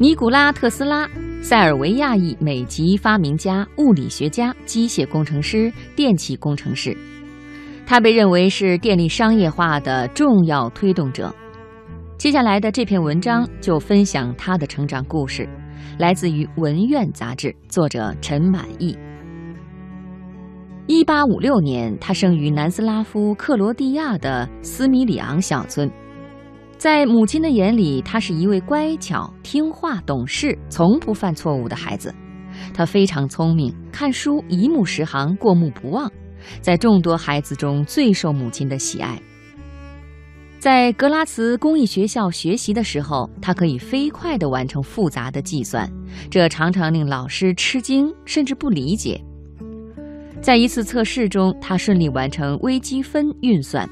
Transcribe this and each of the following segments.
尼古拉·特斯拉，塞尔维亚裔美籍发明家、物理学家、机械工程师、电气工程师。他被认为是电力商业化的重要推动者。接下来的这篇文章就分享他的成长故事，来自于《文苑》杂志，作者陈满意。一八五六年，他生于南斯拉夫克罗地亚的斯米里昂小村。在母亲的眼里，他是一位乖巧、听话、懂事、从不犯错误的孩子。他非常聪明，看书一目十行，过目不忘，在众多孩子中最受母亲的喜爱。在格拉茨公益学校学习的时候，他可以飞快地完成复杂的计算，这常常令老师吃惊，甚至不理解。在一次测试中，他顺利完成微积分运算。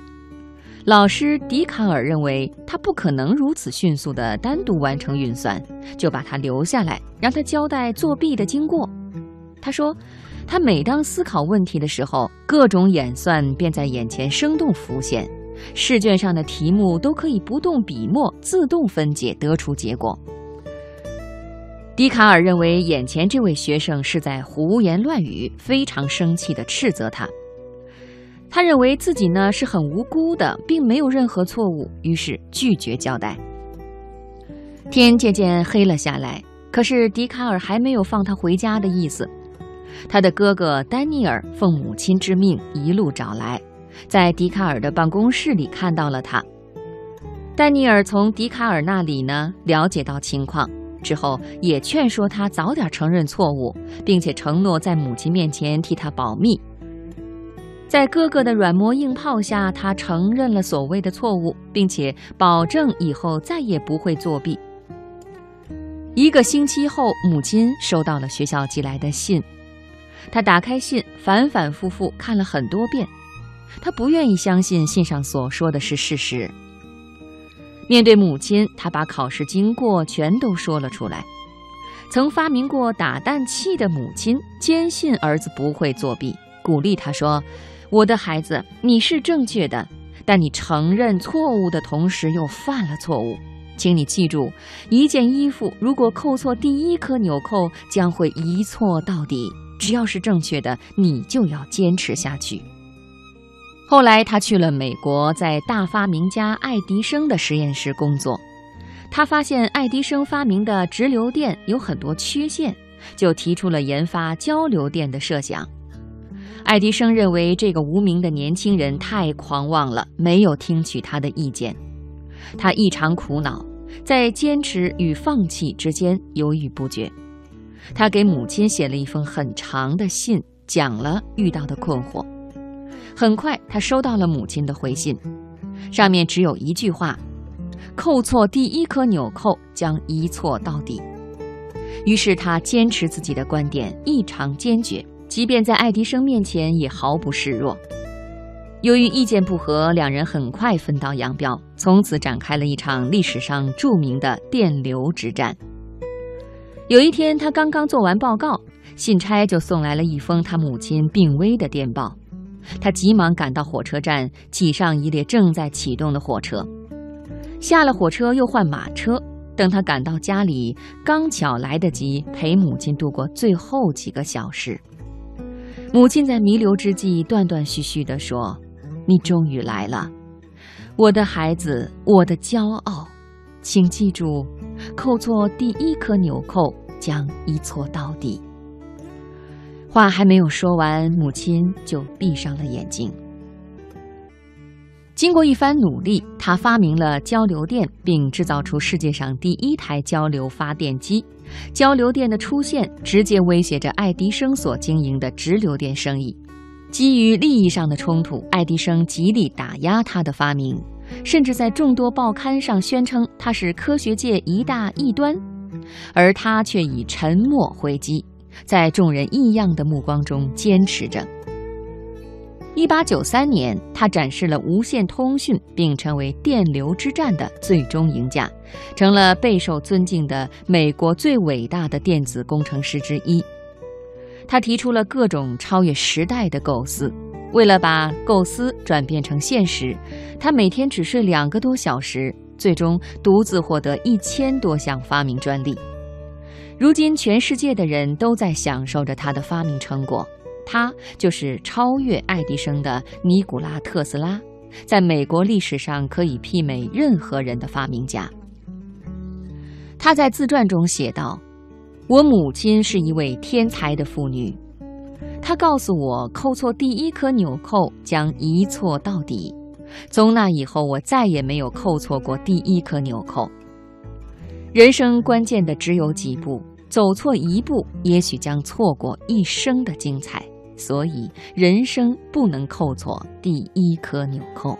老师笛卡尔认为他不可能如此迅速地单独完成运算，就把他留下来，让他交代作弊的经过。他说，他每当思考问题的时候，各种演算便在眼前生动浮现，试卷上的题目都可以不动笔墨自动分解得出结果。笛卡尔认为眼前这位学生是在胡言乱语，非常生气地斥责他。他认为自己呢是很无辜的，并没有任何错误，于是拒绝交代。天渐渐黑了下来，可是笛卡尔还没有放他回家的意思。他的哥哥丹尼尔奉母亲之命一路找来，在笛卡尔的办公室里看到了他。丹尼尔从笛卡尔那里呢了解到情况之后，也劝说他早点承认错误，并且承诺在母亲面前替他保密。在哥哥的软磨硬泡下，他承认了所谓的错误，并且保证以后再也不会作弊。一个星期后，母亲收到了学校寄来的信，他打开信，反反复复看了很多遍，他不愿意相信信上所说的是事实。面对母亲，他把考试经过全都说了出来。曾发明过打蛋器的母亲坚信儿子不会作弊，鼓励他说。我的孩子，你是正确的，但你承认错误的同时又犯了错误。请你记住，一件衣服如果扣错第一颗纽扣，将会一错到底。只要是正确的，你就要坚持下去。后来，他去了美国，在大发明家爱迪生的实验室工作。他发现爱迪生发明的直流电有很多缺陷，就提出了研发交流电的设想。爱迪生认为这个无名的年轻人太狂妄了，没有听取他的意见。他异常苦恼，在坚持与放弃之间犹豫不决。他给母亲写了一封很长的信，讲了遇到的困惑。很快，他收到了母亲的回信，上面只有一句话：“扣错第一颗纽扣，将一错到底。”于是他坚持自己的观点，异常坚决。即便在爱迪生面前也毫不示弱。由于意见不合，两人很快分道扬镳，从此展开了一场历史上著名的电流之战。有一天，他刚刚做完报告，信差就送来了一封他母亲病危的电报。他急忙赶到火车站，挤上一列正在启动的火车。下了火车，又换马车。等他赶到家里，刚巧来得及陪母亲度过最后几个小时。母亲在弥留之际断断续续地说：“你终于来了，我的孩子，我的骄傲，请记住，扣错第一颗纽扣将一错到底。”话还没有说完，母亲就闭上了眼睛。经过一番努力，他发明了交流电，并制造出世界上第一台交流发电机。交流电的出现直接威胁着爱迪生所经营的直流电生意。基于利益上的冲突，爱迪生极力打压他的发明，甚至在众多报刊上宣称他是科学界一大异端，而他却以沉默回击，在众人异样的目光中坚持着。一八九三年，他展示了无线通讯，并成为电流之战的最终赢家，成了备受尊敬的美国最伟大的电子工程师之一。他提出了各种超越时代的构思，为了把构思转变成现实，他每天只睡两个多小时，最终独自获得一千多项发明专利。如今，全世界的人都在享受着他的发明成果。他就是超越爱迪生的尼古拉·特斯拉，在美国历史上可以媲美任何人的发明家。他在自传中写道：“我母亲是一位天才的妇女，她告诉我，扣错第一颗纽扣将一错到底。从那以后，我再也没有扣错过第一颗纽扣。人生关键的只有几步，走错一步，也许将错过一生的精彩。”所以，人生不能扣错第一颗纽扣。